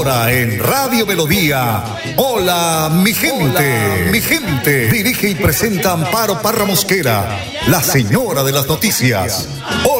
Ahora en Radio Melodía. Hola, mi gente. mi gente. Dirige y presenta Amparo Parra Mosquera, la señora de las noticias. Hola,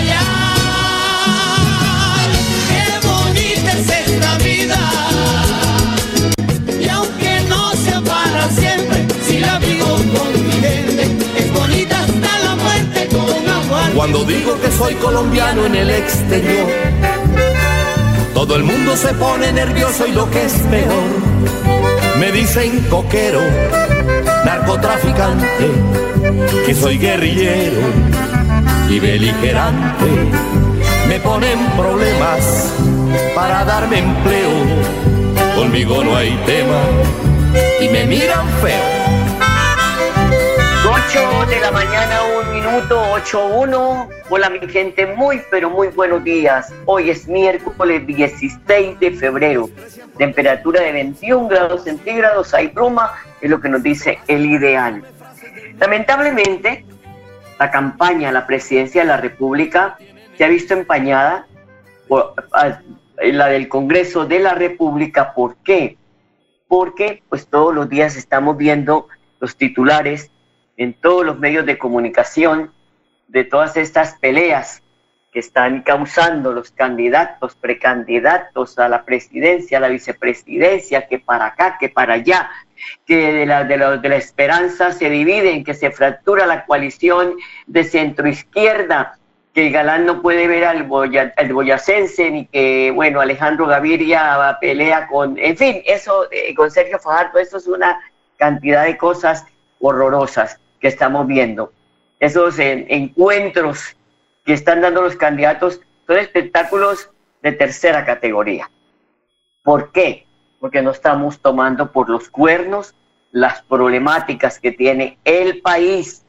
Cuando digo que soy colombiano en el exterior, todo el mundo se pone nervioso y lo que es peor, me dicen coquero, narcotraficante, que soy guerrillero y beligerante. Me ponen problemas para darme empleo, conmigo no hay tema y me miran feo. 8 de la mañana, un minuto, 8-1. Hola mi gente, muy pero muy buenos días. Hoy es miércoles 16 de febrero. Temperatura de 21 grados centígrados, hay bruma, es lo que nos dice el ideal. Lamentablemente, la campaña a la presidencia de la República se ha visto empañada por a- la del Congreso de la República. ¿Por qué? Porque pues todos los días estamos viendo los titulares en todos los medios de comunicación de todas estas peleas que están causando los candidatos, precandidatos a la presidencia, a la vicepresidencia, que para acá, que para allá, que de la, de la, de la esperanza se dividen, que se fractura la coalición de centroizquierda, que Galán no puede ver al, boya, al boyacense, ni que, bueno, Alejandro Gaviria pelea con, en fin, eso, eh, con Sergio Fajardo, eso es una cantidad de cosas horrorosas que estamos viendo. Esos encuentros que están dando los candidatos son espectáculos de tercera categoría. ¿Por qué? Porque no estamos tomando por los cuernos las problemáticas que tiene el país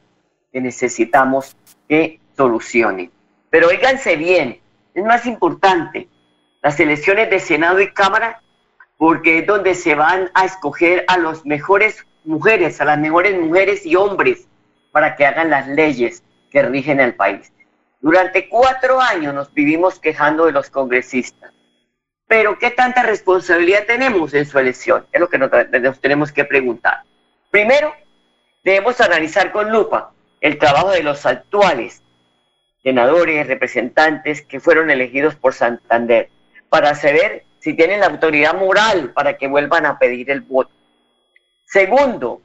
que necesitamos que solucionen. Pero oíganse bien, es más importante las elecciones de Senado y Cámara porque es donde se van a escoger a las mejores mujeres, a las mejores mujeres y hombres para que hagan las leyes que rigen el país. Durante cuatro años nos vivimos quejando de los congresistas. Pero ¿qué tanta responsabilidad tenemos en su elección? Es lo que nos, nos tenemos que preguntar. Primero, debemos analizar con lupa el trabajo de los actuales senadores, representantes que fueron elegidos por Santander, para saber si tienen la autoridad moral para que vuelvan a pedir el voto. Segundo,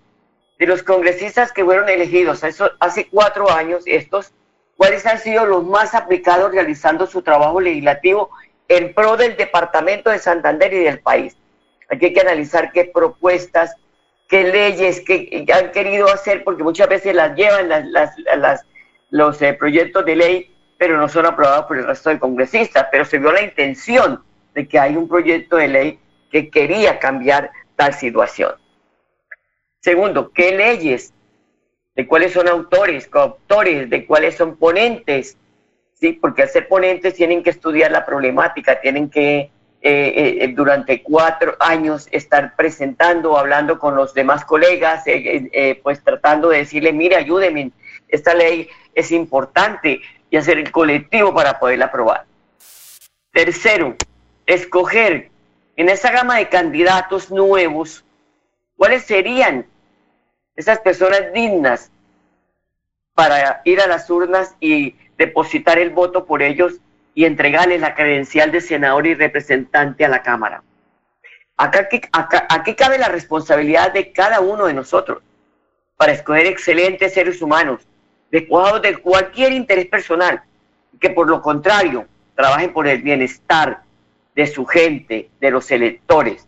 de los congresistas que fueron elegidos eso, hace cuatro años, estos, cuáles han sido los más aplicados realizando su trabajo legislativo en pro del departamento de Santander y del país. Aquí hay que analizar qué propuestas, qué leyes que han querido hacer, porque muchas veces las llevan los eh, proyectos de ley, pero no son aprobados por el resto de congresistas, pero se vio la intención de que hay un proyecto de ley que quería cambiar tal situación. Segundo, ¿qué leyes? ¿De cuáles son autores, coautores? ¿De cuáles son ponentes? Sí, porque al ser ponentes tienen que estudiar la problemática, tienen que eh, eh, durante cuatro años estar presentando, hablando con los demás colegas, eh, eh, pues tratando de decirle, mire, ayúdenme, esta ley es importante y hacer el colectivo para poderla aprobar. Tercero, escoger en esa gama de candidatos nuevos, ¿cuáles serían esas personas dignas para ir a las urnas y depositar el voto por ellos y entregarles la credencial de senador y representante a la Cámara? Acá, acá, aquí cabe la responsabilidad de cada uno de nosotros para escoger excelentes seres humanos, despojados de cualquier interés personal, que por lo contrario trabajen por el bienestar de su gente, de los electores.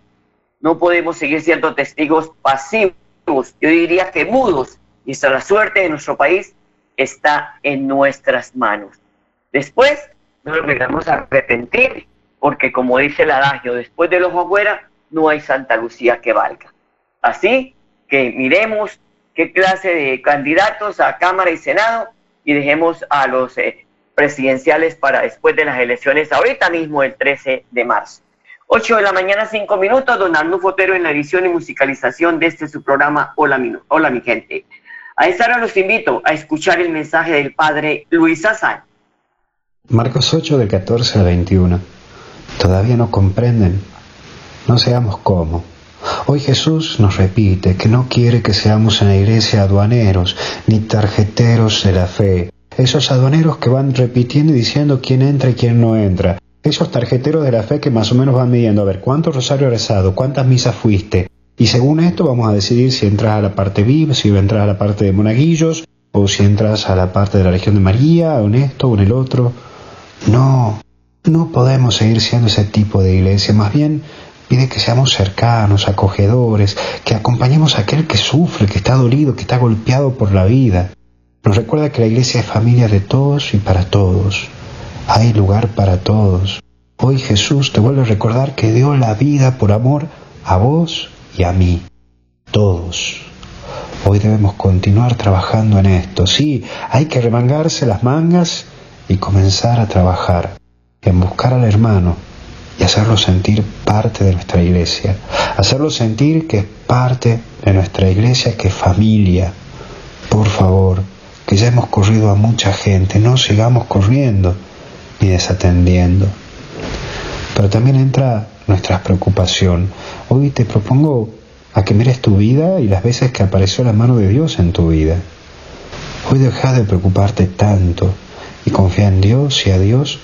No podemos seguir siendo testigos pasivos, yo diría que mudos, y hasta la suerte de nuestro país está en nuestras manos. Después nos vamos a arrepentir, porque como dice el adagio, después del ojo afuera no hay Santa Lucía que valga. Así que miremos qué clase de candidatos a Cámara y Senado y dejemos a los eh, presidenciales para después de las elecciones, ahorita mismo el 13 de marzo. 8 de la mañana, 5 minutos, don Arnulfo Fotero en la edición y musicalización de este su programa Hola mi, Hola, mi gente. A esta hora los invito a escuchar el mensaje del padre Luis Azar. Marcos 8 del 14 al 21. Todavía no comprenden. No seamos como. Hoy Jesús nos repite que no quiere que seamos en la iglesia aduaneros ni tarjeteros de la fe. Esos aduaneros que van repitiendo y diciendo quién entra y quién no entra esos tarjeteros de la fe que más o menos van midiendo a ver cuántos rosarios rezado, cuántas misas fuiste. Y según esto vamos a decidir si entras a la parte VIP, si entras a la parte de monaguillos, o si entras a la parte de la Legión de María, o en esto o en el otro. No, no podemos seguir siendo ese tipo de iglesia. Más bien pide que seamos cercanos, acogedores, que acompañemos a aquel que sufre, que está dolido, que está golpeado por la vida. Nos recuerda que la iglesia es familia de todos y para todos. Hay lugar para todos. Hoy Jesús te vuelve a recordar que dio la vida por amor a vos y a mí. Todos. Hoy debemos continuar trabajando en esto. Sí, hay que remangarse las mangas y comenzar a trabajar en buscar al hermano y hacerlo sentir parte de nuestra iglesia. Hacerlo sentir que es parte de nuestra iglesia, que es familia. Por favor, que ya hemos corrido a mucha gente, no sigamos corriendo ni desatendiendo. Pero también entra nuestra preocupación. Hoy te propongo a que mires tu vida y las veces que apareció la mano de Dios en tu vida. Hoy deja de preocuparte tanto y confía en Dios y a Dios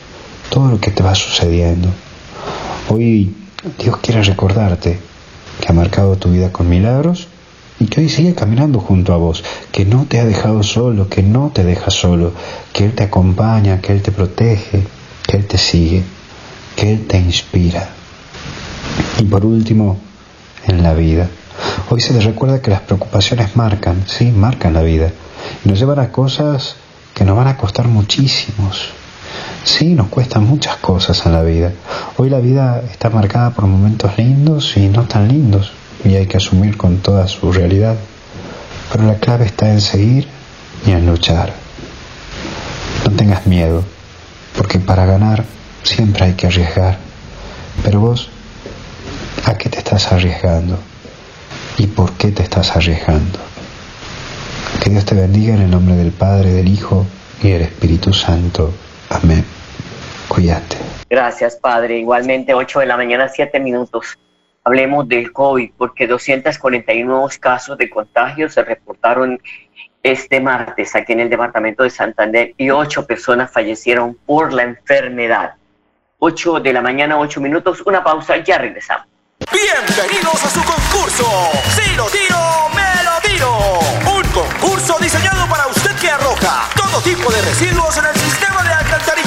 todo lo que te va sucediendo. Hoy Dios quiere recordarte que ha marcado tu vida con milagros y que hoy sigue caminando junto a vos, que no te ha dejado solo, que no te deja solo, que Él te acompaña, que Él te protege, que Él te sigue, que Él te inspira. Y por último, en la vida. Hoy se les recuerda que las preocupaciones marcan, sí, marcan la vida, y nos llevan a cosas que nos van a costar muchísimos. Sí, nos cuestan muchas cosas en la vida. Hoy la vida está marcada por momentos lindos y no tan lindos y hay que asumir con toda su realidad. Pero la clave está en seguir y en luchar. No tengas miedo, porque para ganar siempre hay que arriesgar. Pero vos, ¿a qué te estás arriesgando? ¿Y por qué te estás arriesgando? Que Dios te bendiga en el nombre del Padre, del Hijo y del Espíritu Santo. Amén. Cuídate. Gracias, Padre. Igualmente, 8 de la mañana, 7 minutos. Hablemos del COVID, porque 241 nuevos casos de contagio se reportaron este martes aquí en el departamento de Santander y ocho personas fallecieron por la enfermedad. 8 de la mañana, 8 minutos, una pausa, ya regresamos. Bienvenidos a su concurso. Si tiro, me lo tiro. Un concurso diseñado para usted que arroja todo tipo de residuos en el sistema de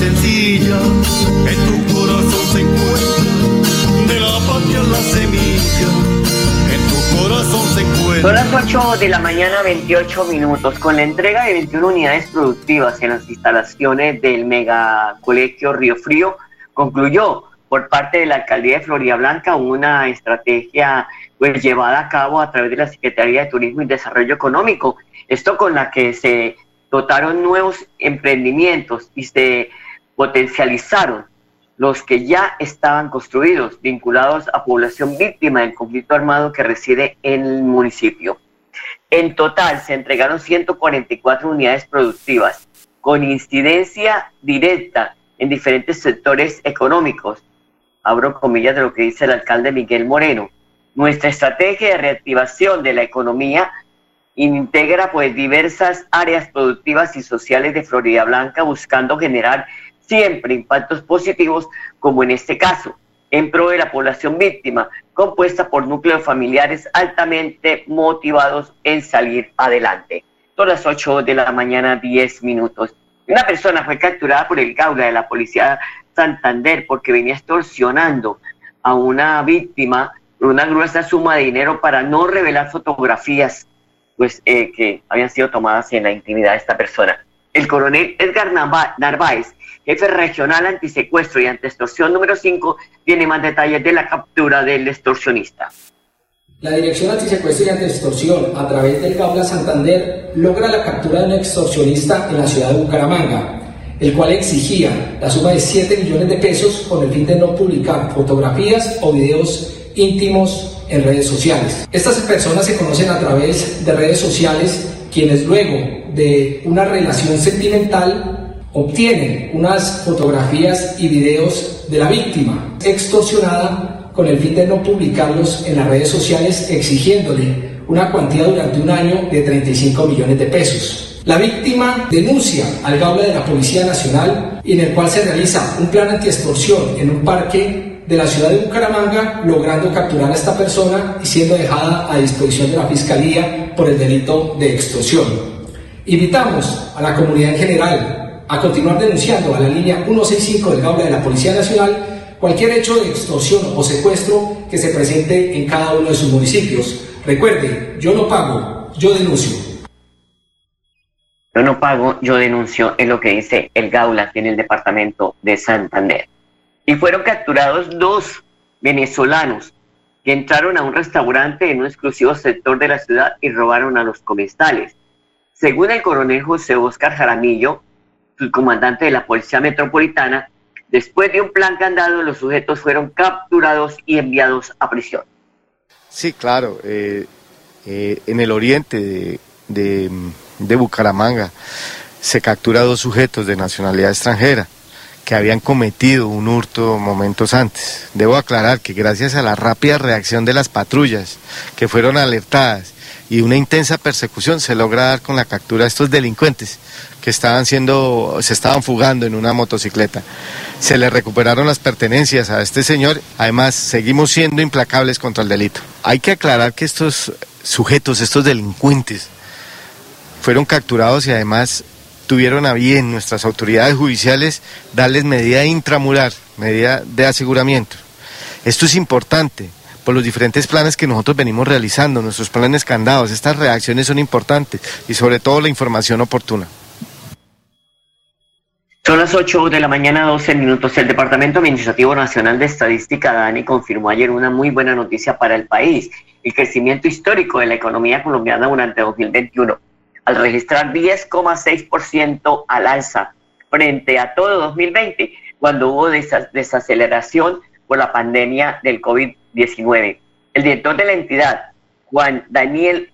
sencilla, en tu corazón se encuentra en tu corazón se Son las 8 de la mañana, 28 minutos. Con la entrega de 21 unidades productivas en las instalaciones del mega colegio Río Frío, concluyó por parte de la alcaldía de Florida Blanca una estrategia pues, llevada a cabo a través de la Secretaría de Turismo y Desarrollo Económico. Esto con la que se dotaron nuevos emprendimientos y se potencializaron los que ya estaban construidos, vinculados a población víctima del conflicto armado que reside en el municipio. En total se entregaron 144 unidades productivas con incidencia directa en diferentes sectores económicos. Abro comillas de lo que dice el alcalde Miguel Moreno. Nuestra estrategia de reactivación de la economía integra pues diversas áreas productivas y sociales de Florida Blanca buscando generar siempre impactos positivos, como en este caso, en pro de la población víctima, compuesta por núcleos familiares altamente motivados en salir adelante. Son las 8 de la mañana, 10 minutos. Una persona fue capturada por el Gaula de la Policía Santander porque venía extorsionando a una víctima una gruesa suma de dinero para no revelar fotografías pues, eh, que habían sido tomadas en la intimidad de esta persona. El coronel Edgar Narváez, jefe regional antisecuestro y antiextorsión número 5, tiene más detalles de la captura del extorsionista. La Dirección Antisecuestro y Antiextorsión, a través del Gaula Santander, logra la captura de un extorsionista en la ciudad de Bucaramanga, el cual exigía la suma de 7 millones de pesos con el fin de no publicar fotografías o videos íntimos en redes sociales. Estas personas se conocen a través de redes sociales, quienes luego de una relación sentimental obtienen unas fotografías y videos de la víctima extorsionada con el fin de no publicarlos en las redes sociales exigiéndole una cuantía durante un año de 35 millones de pesos. La víctima denuncia al Gaula de la Policía Nacional en el cual se realiza un plan antiextorsión en un parque de la ciudad de Bucaramanga, logrando capturar a esta persona y siendo dejada a disposición de la Fiscalía por el delito de extorsión. Invitamos a la comunidad en general a continuar denunciando a la línea 165 del Gaula de la Policía Nacional cualquier hecho de extorsión o secuestro que se presente en cada uno de sus municipios. Recuerde, yo no pago, yo denuncio. Yo no pago, yo denuncio, es lo que dice el Gaula en el departamento de Santander y fueron capturados dos venezolanos que entraron a un restaurante en un exclusivo sector de la ciudad y robaron a los comensales. Según el coronel José Oscar Jaramillo, el comandante de la Policía Metropolitana, después de un plan candado, los sujetos fueron capturados y enviados a prisión. Sí, claro, eh, eh, en el oriente de, de Bucaramanga se captura dos sujetos de nacionalidad extranjera que habían cometido un hurto momentos antes. Debo aclarar que gracias a la rápida reacción de las patrullas que fueron alertadas y una intensa persecución se logra dar con la captura de estos delincuentes que estaban siendo, se estaban fugando en una motocicleta. Se le recuperaron las pertenencias a este señor, además seguimos siendo implacables contra el delito. Hay que aclarar que estos sujetos, estos delincuentes, fueron capturados y además tuvieron a bien nuestras autoridades judiciales darles medida intramural, medida de aseguramiento. Esto es importante por los diferentes planes que nosotros venimos realizando, nuestros planes candados. Estas reacciones son importantes y sobre todo la información oportuna. Son las 8 de la mañana, 12 minutos. El Departamento Administrativo Nacional de Estadística, DANI, confirmó ayer una muy buena noticia para el país, el crecimiento histórico de la economía colombiana durante 2021 al registrar 10,6% al alza frente a todo 2020, cuando hubo desaceleración por la pandemia del COVID-19. El director de la entidad, Juan Daniel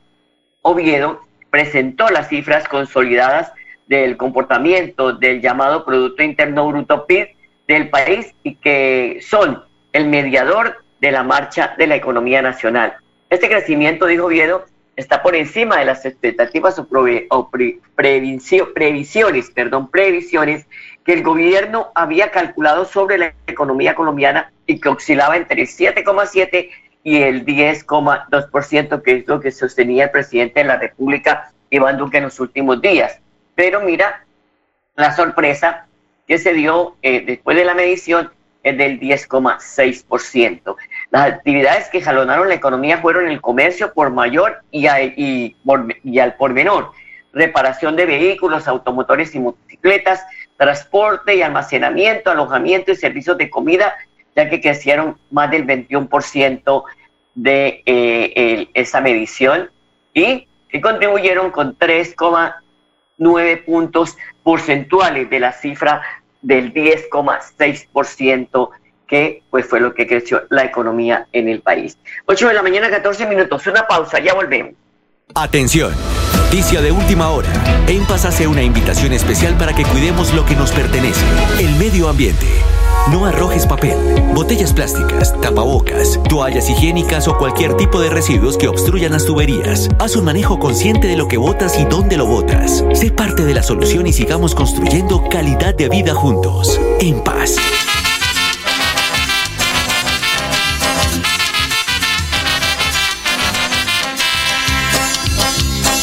Oviedo, presentó las cifras consolidadas del comportamiento del llamado Producto Interno Bruto PIB del país y que son el mediador de la marcha de la economía nacional. Este crecimiento, dijo Oviedo, está por encima de las expectativas o, previsiones, perdón, previsiones que el gobierno había calculado sobre la economía colombiana y que oscilaba entre el 7,7 y el 10,2%, que es lo que sostenía el presidente de la República, Iván Duque, en los últimos días. Pero mira la sorpresa que se dio eh, después de la medición es del 10,6%. Las actividades que jalonaron la economía fueron el comercio por mayor y, y, al por menor, reparación de vehículos, automotores y motocicletas, transporte y almacenamiento, alojamiento y servicios de comida, ya que crecieron más del 21% de eh, esa medición y que contribuyeron con 3,9 puntos porcentuales de la cifra del 10,6% que pues fue lo que creció la economía en el país. 8 de la mañana, 14 minutos. Una pausa, ya volvemos. Atención. Noticia de última hora. En Paz hace una invitación especial para que cuidemos lo que nos pertenece, el medio ambiente. No arrojes papel, botellas plásticas, tapabocas, toallas higiénicas o cualquier tipo de residuos que obstruyan las tuberías. Haz un manejo consciente de lo que botas y dónde lo botas. Sé parte de la solución y sigamos construyendo calidad de vida juntos. En paz.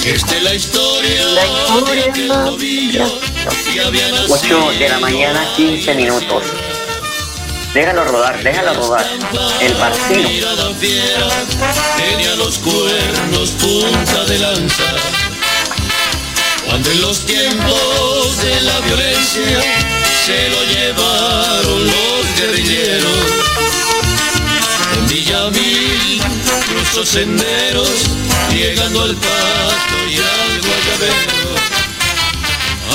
Esta es la historia, La historia. 8 de la mañana, 15 minutos. Déjalo rodar, déjalo rodar. El fiera, tenía los cuernos punta de lanza. Cuando en los tiempos de la violencia se lo llevaron los guerrilleros. En Villamil cruzó senderos, llegando al pasto y al guayabero.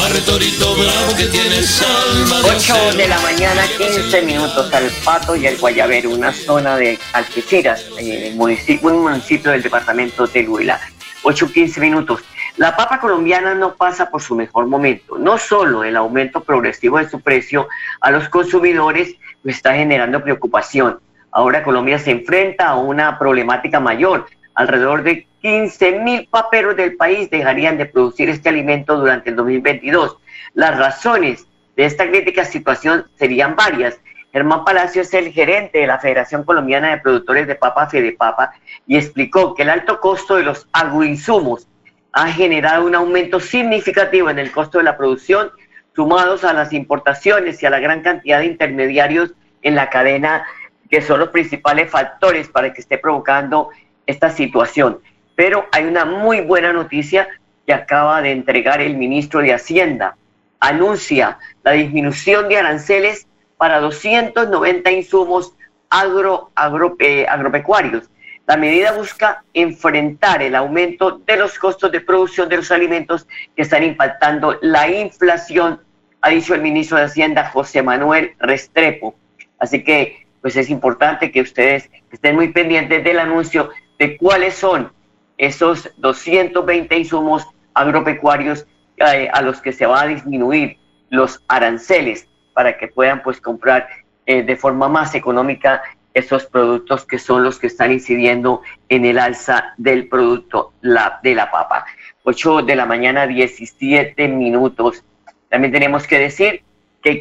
Arre torito bravo que tienes alma de 8 acero. de la mañana, 15 minutos al Pato y el Guayabero, una zona de Algeciras, eh, municipio, un municipio del departamento de Huila. 8, 15 minutos. La papa colombiana no pasa por su mejor momento. No solo el aumento progresivo de su precio a los consumidores está generando preocupación. Ahora Colombia se enfrenta a una problemática mayor. Alrededor de 15 mil paperos del país dejarían de producir este alimento durante el 2022. Las razones de esta crítica situación serían varias. Germán Palacio es el gerente de la Federación Colombiana de Productores de Papa, Fedepapa, y explicó que el alto costo de los agroinsumos ha generado un aumento significativo en el costo de la producción, sumados a las importaciones y a la gran cantidad de intermediarios en la cadena, que son los principales factores para que esté provocando esta situación. Pero hay una muy buena noticia que acaba de entregar el ministro de Hacienda. Anuncia la disminución de aranceles para 290 insumos agro, agro- eh, agropecuarios. La medida busca enfrentar el aumento de los costos de producción de los alimentos que están impactando la inflación, ha dicho el ministro de Hacienda José Manuel Restrepo. Así que pues es importante que ustedes estén muy pendientes del anuncio de cuáles son esos 220 insumos agropecuarios eh, a los que se va a disminuir los aranceles para que puedan pues comprar eh, de forma más económica esos productos que son los que están incidiendo en el alza del producto la, de la papa. 8 de la mañana, 17 minutos. También tenemos que decir que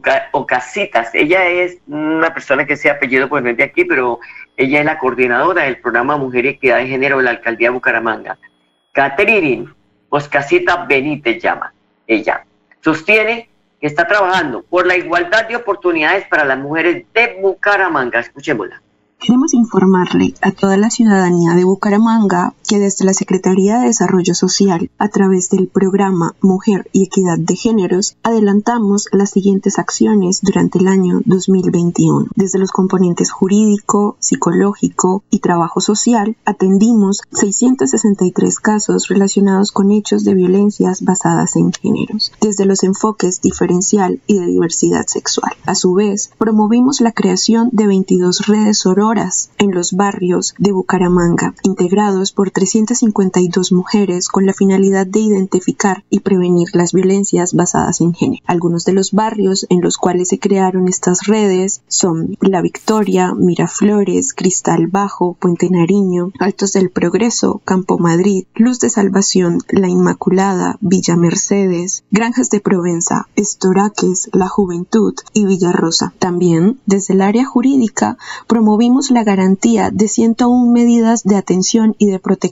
Catherine Oca- Ocasitas, ella es una persona que se apellido pues no de aquí, pero ella es la coordinadora del programa Mujer y Equidad de Género de la Alcaldía de Bucaramanga. Catherine Oscasita Benítez llama ella. Sostiene que está trabajando por la igualdad de oportunidades para las mujeres de Bucaramanga. Escuchémosla. Queremos informarle a toda la ciudadanía de Bucaramanga que desde la Secretaría de Desarrollo Social, a través del programa Mujer y Equidad de Géneros, adelantamos las siguientes acciones durante el año 2021. Desde los componentes jurídico, psicológico y trabajo social, atendimos 663 casos relacionados con hechos de violencias basadas en géneros, desde los enfoques diferencial y de diversidad sexual. A su vez, promovimos la creación de 22 redes sororas en los barrios de Bucaramanga, integrados por 352 mujeres con la finalidad de identificar y prevenir las violencias basadas en género. Algunos de los barrios en los cuales se crearon estas redes son La Victoria, Miraflores, Cristal Bajo, Puente Nariño, Altos del Progreso, Campo Madrid, Luz de Salvación, La Inmaculada, Villa Mercedes, Granjas de Provenza, Estoraques, La Juventud y Villarrosa. También, desde el área jurídica, promovimos la garantía de 101 medidas de atención y de protección.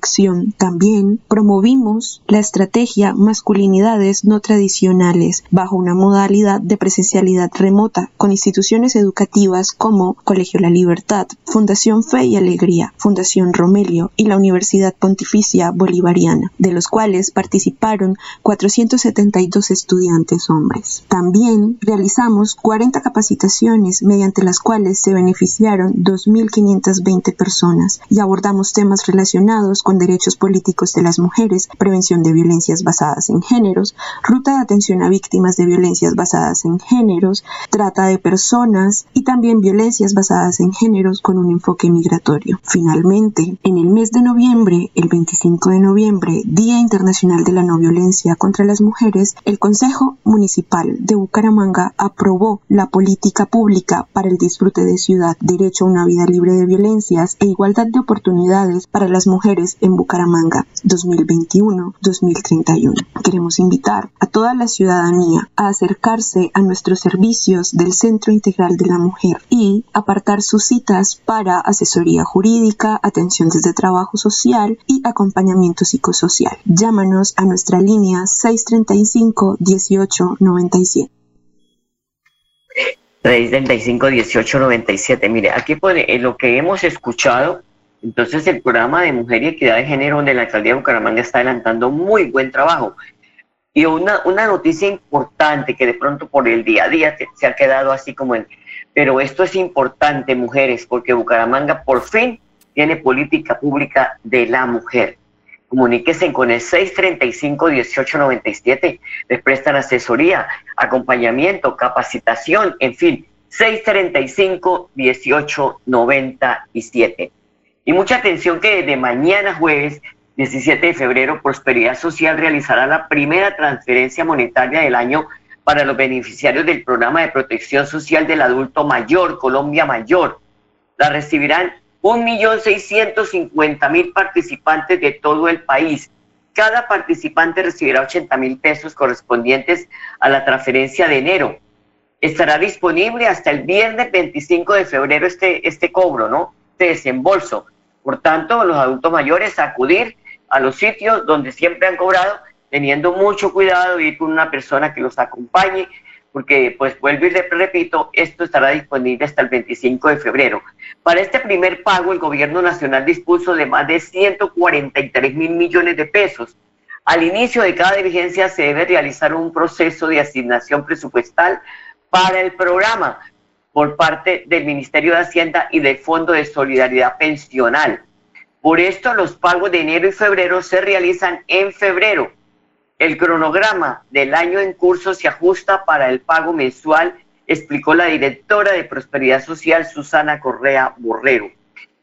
También promovimos la estrategia Masculinidades no tradicionales bajo una modalidad de presencialidad remota con instituciones educativas como Colegio La Libertad, Fundación Fe y Alegría, Fundación Romelio y la Universidad Pontificia Bolivariana, de los cuales participaron 472 estudiantes hombres. También realizamos 40 capacitaciones mediante las cuales se beneficiaron 2.520 personas y abordamos temas relacionados con derechos políticos de las mujeres, prevención de violencias basadas en géneros, ruta de atención a víctimas de violencias basadas en géneros, trata de personas y también violencias basadas en géneros con un enfoque migratorio. Finalmente, en el mes de noviembre, el 25 de noviembre, Día Internacional de la No Violencia contra las Mujeres, el Consejo Municipal de Bucaramanga aprobó la política pública para el disfrute de ciudad, derecho a una vida libre de violencias e igualdad de oportunidades para las mujeres en Bucaramanga 2021-2031. Queremos invitar a toda la ciudadanía a acercarse a nuestros servicios del Centro Integral de la Mujer y apartar sus citas para asesoría jurídica, atención desde trabajo social y acompañamiento psicosocial. Llámanos a nuestra línea 635 1897. 635 1897. Mire, aquí pone lo que hemos escuchado. Entonces, el programa de Mujer y Equidad de Género donde la alcaldía de Bucaramanga está adelantando muy buen trabajo. Y una, una noticia importante que de pronto por el día a día se, ha quedado así como en... Pero esto es importante, mujeres, porque Bucaramanga por fin tiene política pública de la mujer. Comuníquese con el 635-1897. Les prestan asesoría, acompañamiento, capacitación, en fin, 635-1897. Y mucha atención que desde mañana jueves 17 de febrero Prosperidad Social realizará la primera transferencia monetaria del año para los beneficiarios del programa de protección social del adulto mayor, Colombia Mayor. La recibirán 1.650.000 participantes de todo el país. Cada participante recibirá 80 mil pesos correspondientes a la transferencia de enero. Estará disponible hasta el viernes 25 de febrero este, este cobro, ¿no? Este desembolso. Por tanto, los adultos mayores acudir a los sitios donde siempre han cobrado, teniendo mucho cuidado, ir con una persona que los acompañe, porque pues vuelvo y repito, esto estará disponible hasta el 25 de febrero. Para este primer pago, el gobierno nacional dispuso de más de 143 mil millones de pesos. Al inicio de cada diligencia se debe realizar un proceso de asignación presupuestal para el programa por parte del Ministerio de Hacienda y del Fondo de Solidaridad Pensional. Por esto, los pagos de enero y febrero se realizan en febrero el cronograma del año en curso se ajusta para el pago mensual, explicó la directora de Prosperidad Social, Susana Correa Borrero.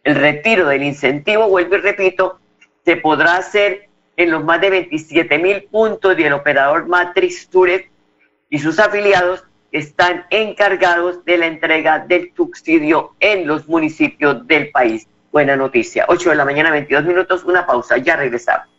El retiro del incentivo, vuelvo y repito, se podrá hacer en los más de 27 mil puntos y el operador Matrix Turet y sus afiliados están encargados de la entrega del subsidio en los municipios del país. Buena noticia. 8 de la mañana, 22 minutos, una pausa, ya regresamos.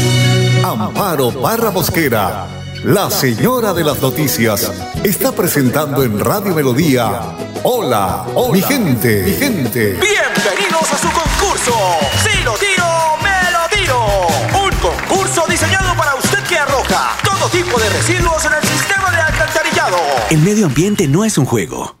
Amparo Barra Mosquera, la señora de las noticias, está presentando en Radio Melodía. Hola, mi gente, mi gente. Bienvenidos a su concurso. Si lo tiro, me lo tiro. Un concurso diseñado para usted que arroja todo tipo de residuos en el sistema de alcantarillado. El medio ambiente no es un juego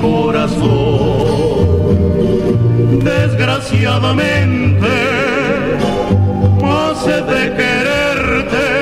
corazón. Desgraciadamente, hace de quererte.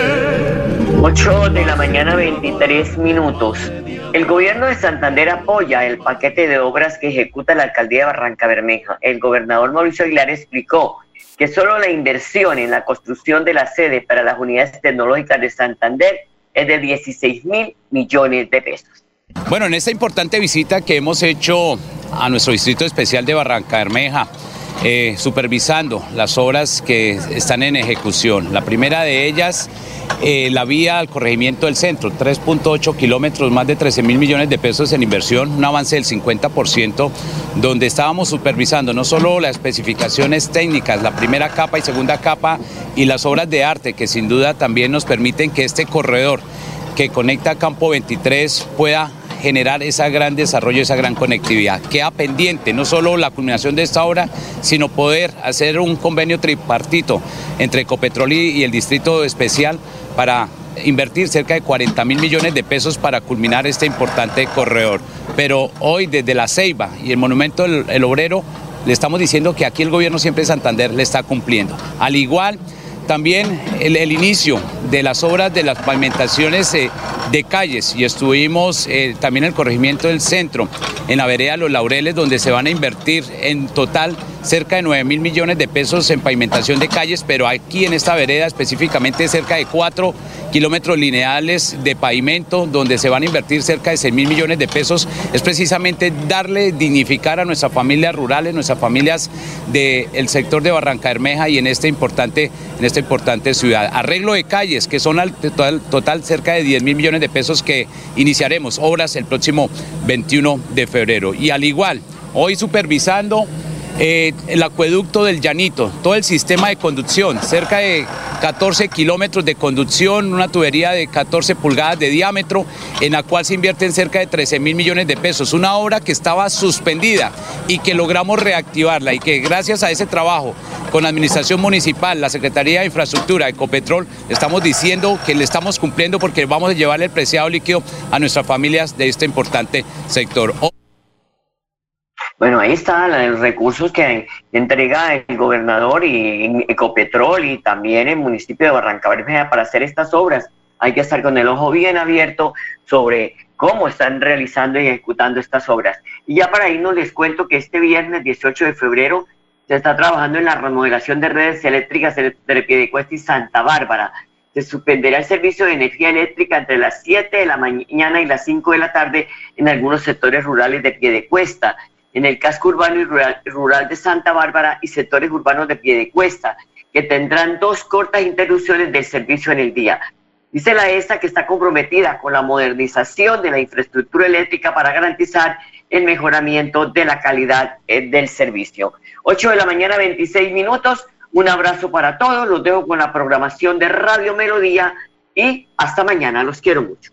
8 de la mañana, 23 minutos. El gobierno de Santander apoya el paquete de obras que ejecuta la alcaldía de Barranca Bermeja. El gobernador Mauricio Aguilar explicó que solo la inversión en la construcción de la sede para las unidades tecnológicas de Santander es de 16 mil millones de pesos. Bueno, en esta importante visita que hemos hecho a nuestro Distrito Especial de Barranca Bermeja, eh, supervisando las obras que están en ejecución. La primera de ellas, eh, la vía al corregimiento del centro, 3.8 kilómetros, más de 13 mil millones de pesos en inversión, un avance del 50%, donde estábamos supervisando no solo las especificaciones técnicas, la primera capa y segunda capa y las obras de arte, que sin duda también nos permiten que este corredor que conecta Campo 23 pueda generar ese gran desarrollo, esa gran conectividad. Queda pendiente no solo la culminación de esta obra, sino poder hacer un convenio tripartito entre Ecopetrol y el Distrito Especial para invertir cerca de 40 mil millones de pesos para culminar este importante corredor. Pero hoy desde la Ceiba y el Monumento del Obrero le estamos diciendo que aquí el gobierno siempre de Santander le está cumpliendo. Al igual también el, inicio de las obras de las pavimentaciones eh, de calles y estuvimos eh, también en el corregimiento del centro, en la vereda Los Laureles, donde se van a invertir en total cerca de 9 mil millones de pesos en pavimentación de calles, pero aquí en esta vereda específicamente cerca de 4 kilómetros lineales de pavimento, donde se van a invertir cerca de 6 mil millones de pesos, es precisamente darle, dignificar a nuestras familias rurales, nuestras familias del sector de Barranca Bermeja y en, este importante, en esta importante ciudad. Arreglo de calles, que son al total cerca de 10 mil millones de pesos que iniciaremos obras el próximo 21 de febrero. Y al igual, hoy supervisando eh, el acueducto del Llanito, todo el sistema de conducción, cerca de 14 kilómetros de conducción, una tubería de 14 pulgadas de diámetro, en la cual se invierten cerca de 13 mil millones de pesos. Una obra que estaba suspendida y que logramos reactivarla y que gracias a ese trabajo con la Administración Municipal, la Secretaría de Infraestructura, Ecopetrol, estamos diciendo que le estamos cumpliendo porque vamos a llevarle el preciado líquido a nuestras familias de este importante sector. Bueno, ahí están los recursos que entrega el gobernador y Ecopetrol y también el municipio de Barranca Bermeja para hacer estas obras. Hay que estar con el ojo bien abierto sobre cómo están realizando y ejecutando estas obras. Y ya para irnos les cuento que este viernes 18 de febrero se está trabajando en la remodelación de redes eléctricas de Piedecuesta y Santa Bárbara. Se suspenderá el servicio de energía eléctrica entre las 7 de la mañana y las 5 de la tarde en algunos sectores rurales de Piedecuesta en el casco urbano y rural, de Santa Bárbara y sectores urbanos de Piedecuesta, que tendrán dos cortas interrupciones del servicio en el día. Dice la ESA que está comprometida con la modernización de la infraestructura eléctrica para garantizar el mejoramiento de la calidad eh, del servicio. 8 de la mañana, 26 minutos. Un abrazo para todos. Los dejo con la programación de Radio Melodía y hasta mañana. Los quiero mucho.